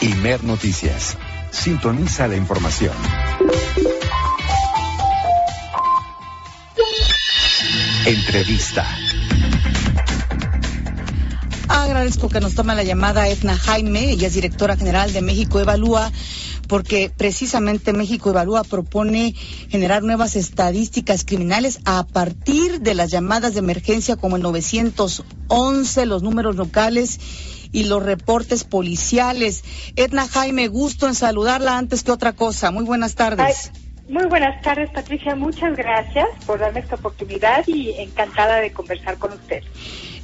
Imer Noticias. Sintoniza la información. Entrevista. Agradezco que nos tome la llamada Etna Jaime, ella es directora general de México Evalúa, porque precisamente México Evalúa propone generar nuevas estadísticas criminales a partir de las llamadas de emergencia como el 911, los números locales y los reportes policiales. Etna Jaime, gusto en saludarla antes que otra cosa. Muy buenas tardes. muy buenas tardes, Patricia. Muchas gracias por darme esta oportunidad y encantada de conversar con usted.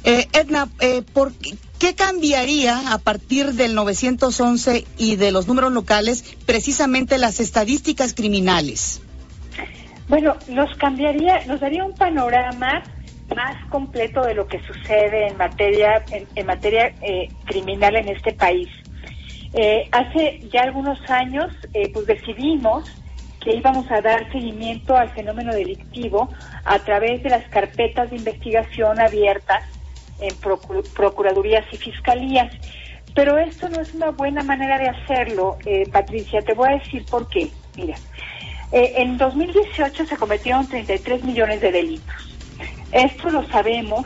Eh, Edna, eh, ¿por qué, cambiaría a partir del 911 y de los números locales precisamente las estadísticas criminales? Bueno, nos cambiaría, nos daría un panorama más completo de lo que sucede en materia en, materia eh, criminal en este país. Eh, hace ya algunos años, pues decidimos que íbamos a dar seguimiento al fenómeno delictivo a través de las carpetas de investigación abiertas en procuradurías y fiscalías. Pero esto no es una buena manera de hacerlo, eh, Patricia. Te voy a decir por qué. Mira, eh, en 2018 se cometieron 33 millones de delitos. Esto lo sabemos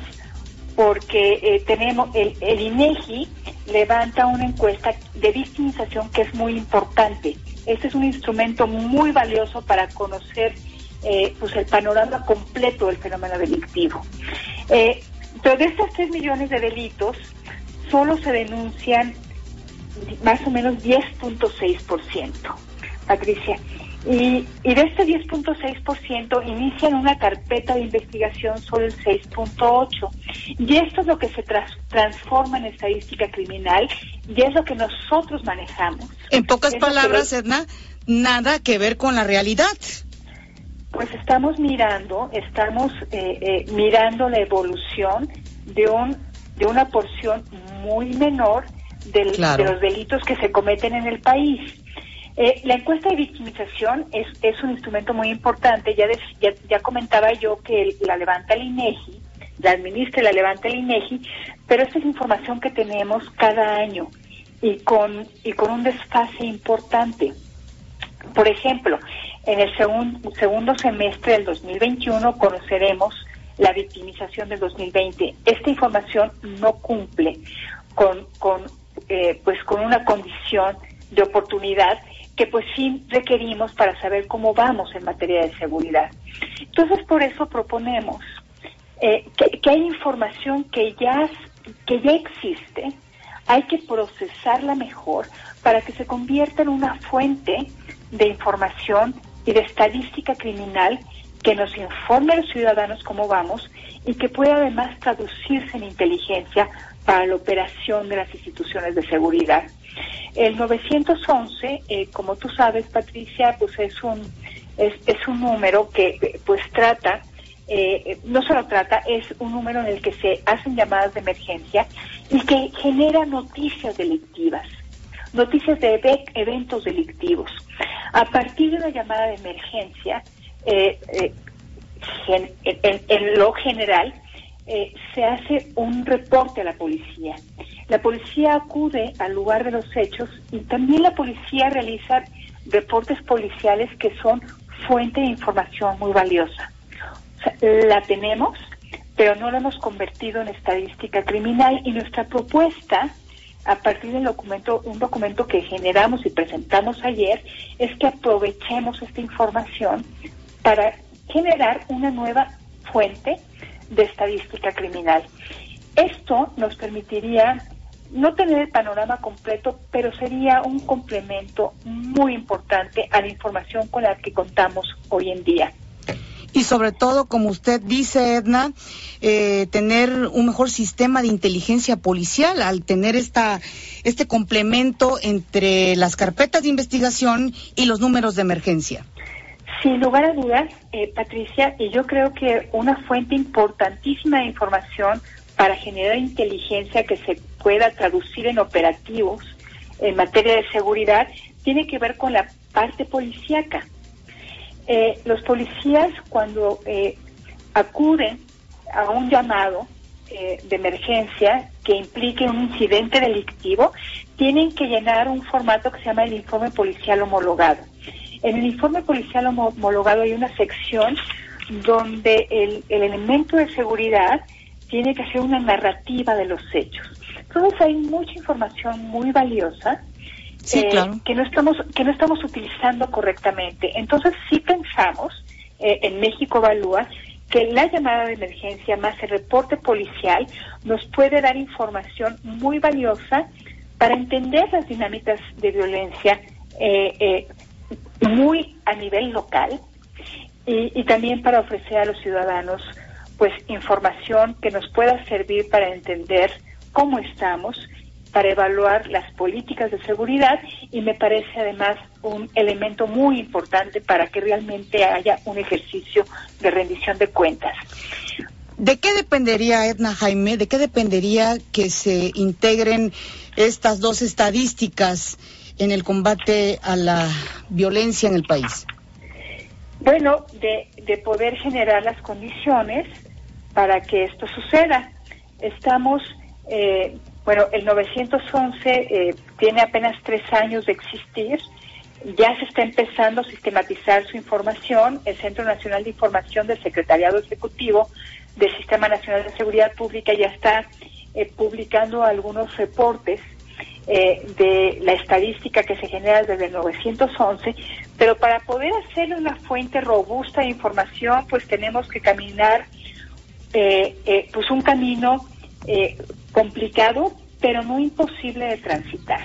porque eh, tenemos el, INEGI levanta una encuesta de victimización que es muy importante. Este es un instrumento muy valioso para conocer pues el panorama completo del fenómeno delictivo. Pero de estos 3 millones de delitos, solo se denuncian más o menos 10.6%, Patricia. Y, y de este 10.6% inician una carpeta de investigación solo el 6.8%. Y esto es lo que se transforma en estadística criminal y es lo que nosotros manejamos. En pocas palabras, Edna, nada que ver con la realidad. Pues estamos mirando, estamos eh, eh, mirando la evolución de un de una porción muy menor de los delitos que se cometen en el país. Eh, la encuesta de victimización es, es un instrumento muy importante. Ya, ya, comentaba yo que la levanta el INEGI, la administra y la levanta el INEGI, pero esta es información que tenemos cada año y con y con un desfase importante. Por ejemplo, en el segundo semestre del 2021 conoceremos la victimización del 2020. Esta información no cumple con, eh, pues con una condición de oportunidad que pues sí requerimos para saber cómo vamos en materia de seguridad. Entonces por eso proponemos eh, que, que, hay información que ya, que ya existe, hay que procesarla mejor para que se convierta en una fuente de información y de estadística criminal que nos informe a los ciudadanos cómo vamos y que pueda además traducirse en inteligencia para la operación de las instituciones de seguridad. El 911, eh, como tú sabes, Patricia, pues es un es, un número que pues trata eh, no solo trata, es un número en el que se hacen llamadas de emergencia y que genera noticias delictivas, noticias de eventos delictivos. A partir de una llamada de emergencia, eh, eh, en, lo general, eh, se hace un reporte a la policía. La policía acude al lugar de los hechos y también la policía realiza reportes policiales que son fuente de información muy valiosa. la tenemos, pero no la hemos convertido en estadística criminal y nuestra propuesta a partir del documento, un documento que generamos y presentamos ayer, es que aprovechemos esta información para generar una nueva fuente de estadística criminal. Esto nos permitiría no tener el panorama completo, pero sería un complemento muy importante a la información con la que contamos hoy en día y sobre todo, como usted dice, Edna, eh, tener un mejor sistema de inteligencia policial al tener esta, este complemento entre las carpetas de investigación y los números de emergencia. Sin lugar a dudas, eh, Patricia, y yo creo que una fuente importantísima de información para generar inteligencia que se pueda traducir en operativos en materia de seguridad tiene que ver con la parte policíaca. Eh, los policías cuando eh, acuden a un llamado eh, de emergencia que implique un incidente delictivo, tienen que llenar un formato que se llama el informe policial homologado. En el informe policial homologado hay una sección donde el, elemento de seguridad tiene que hacer una narrativa de los hechos. Entonces hay mucha información muy valiosa eh, que no estamos que no estamos utilizando correctamente. Entonces sí pensamos eh, en México Evalúa que la llamada de emergencia más el reporte policial nos puede dar información muy valiosa para entender las dinámicas de violencia eh, muy a nivel local y, también para ofrecer a los ciudadanos pues información que nos pueda servir para entender cómo estamos, para evaluar las políticas de seguridad y me parece además un elemento muy importante para que realmente haya un ejercicio de rendición de cuentas. ¿De qué dependería, Edna Jaime, de qué dependería que se integren estas dos estadísticas en el combate a la violencia en el país? Bueno, de, de poder generar las condiciones para que esto suceda. Estamos, eh, bueno, el 911 eh, tiene apenas tres años de existir, ya se está empezando a sistematizar su información, el Centro Nacional de Información del Secretariado Ejecutivo del Sistema Nacional de Seguridad Pública ya está eh, publicando algunos reportes eh, de la estadística que se genera desde el 911, pero para poder hacer una fuente robusta de información, pues tenemos que caminar eh, eh, pues un camino complicado, pero no imposible de transitar.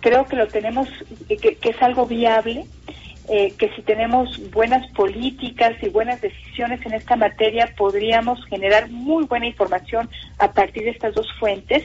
Creo que lo tenemos, que, es algo viable, que si tenemos buenas políticas y buenas decisiones en esta materia, podríamos generar muy buena información a partir de estas dos fuentes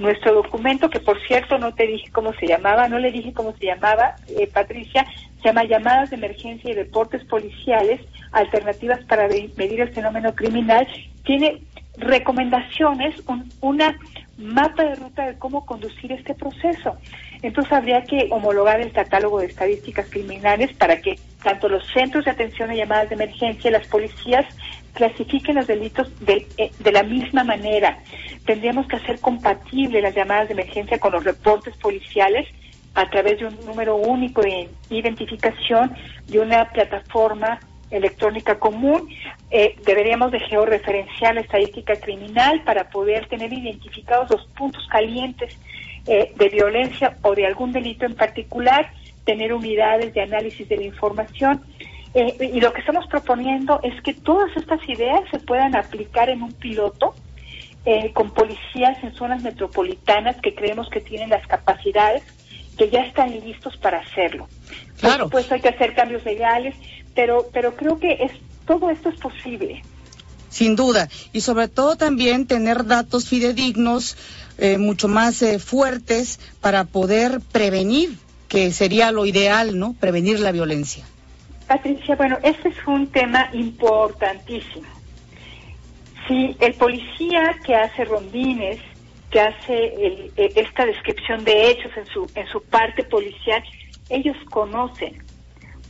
nuestro documento, que por cierto no te dije cómo se llamaba, no le dije cómo se llamaba, eh, Patricia, se llama Llamadas de Emergencia y Reportes Policiales, Alternativas para Medir el Fenómeno Criminal, tiene recomendaciones, una mapa de ruta de cómo conducir este proceso. Entonces habría que homologar el catálogo de estadísticas criminales para que tanto los centros de atención a llamadas de emergencia y las policías clasifiquen los delitos de, eh, de la misma manera. Tendríamos que hacer compatible las llamadas de emergencia con los reportes policiales a través de un número único de identificación de una plataforma electrónica común. Eh, deberíamos de georreferenciar la estadística criminal para poder tener identificados los puntos calientes eh, de violencia o de algún delito en particular, tener unidades de análisis de la información. Eh, y lo que estamos proponiendo es que todas estas ideas se puedan aplicar en un piloto con policías en zonas metropolitanas que creemos que tienen las capacidades, que ya están listos para hacerlo. Claro. Por supuesto hay que hacer cambios legales, pero, pero creo que es, todo esto es posible. Sin duda, y sobre todo también tener datos fidedignos, eh, mucho más eh, fuertes para poder prevenir, que sería lo ideal, ¿no? Prevenir la violencia. Patricia, bueno, este es un tema importantísimo. Si el policía que hace rondines, que hace eh, esta descripción de hechos en su, en su parte policial, ellos conocen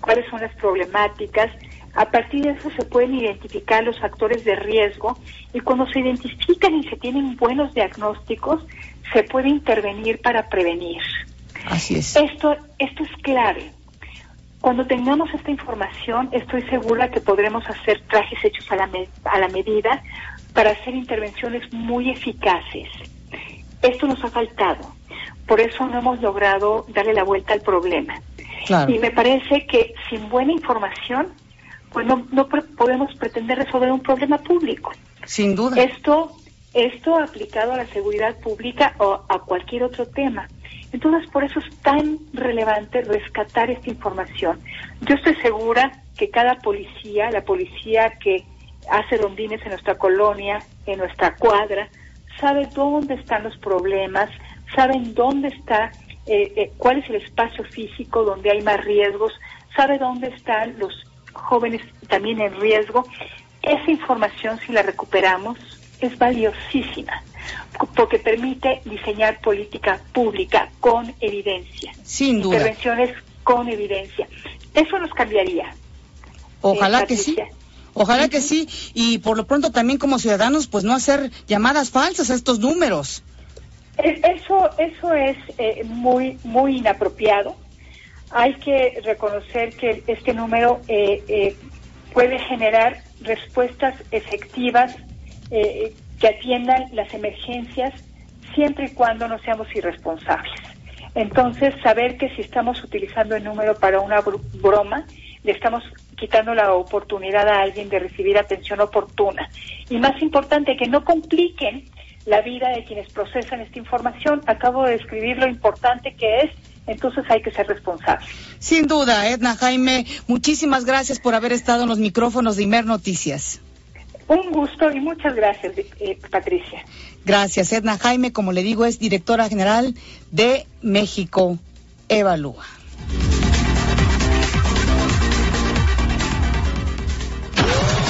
cuáles son las problemáticas. A partir de eso se pueden identificar los factores de riesgo y cuando se identifican y se tienen buenos diagnósticos, se puede intervenir para prevenir. Así es. Esto, esto es clave. Cuando tengamos esta información, estoy segura que podremos hacer trajes hechos a la, a la medida para hacer intervenciones muy eficaces. Esto nos ha faltado. Por eso no hemos logrado darle la vuelta al problema. Y me parece que sin buena información, pues no, no podemos pretender resolver un problema público. Sin duda. Esto, esto aplicado a la seguridad pública o a cualquier otro tema. Entonces, por eso es tan relevante rescatar esta información. Yo estoy segura que cada policía, la policía que hace rondines en nuestra colonia, en nuestra cuadra, sabe dónde están los problemas, saben dónde está eh, eh, cuál es el espacio físico donde hay más riesgos, sabe dónde están los jóvenes también en riesgo. Esa información, si la recuperamos, es valiosísima porque permite diseñar política pública con evidencia. Sin duda. Intervenciones con evidencia. Eso nos cambiaría. Ojalá que sí. Ojalá que sí. Y por lo pronto también como ciudadanos, pues no hacer llamadas falsas a estos números. Eso, eso es eh, muy, muy inapropiado. Hay que reconocer que este número eh, eh, puede generar respuestas efectivas que atiendan las emergencias siempre y cuando no seamos irresponsables. Entonces, saber que si estamos utilizando el número para una broma, le estamos quitando la oportunidad a alguien de recibir atención oportuna. Y más importante, que no compliquen la vida de quienes procesan esta información. Acabo de describir lo importante que es, entonces hay que ser responsable. Sin duda, Edna Jaime, muchísimas gracias por haber estado en los micrófonos de Imer Noticias. Un gusto y muchas gracias, eh, Patricia. Gracias, Edna Jaime, como le digo, es directora general de México Evalúa.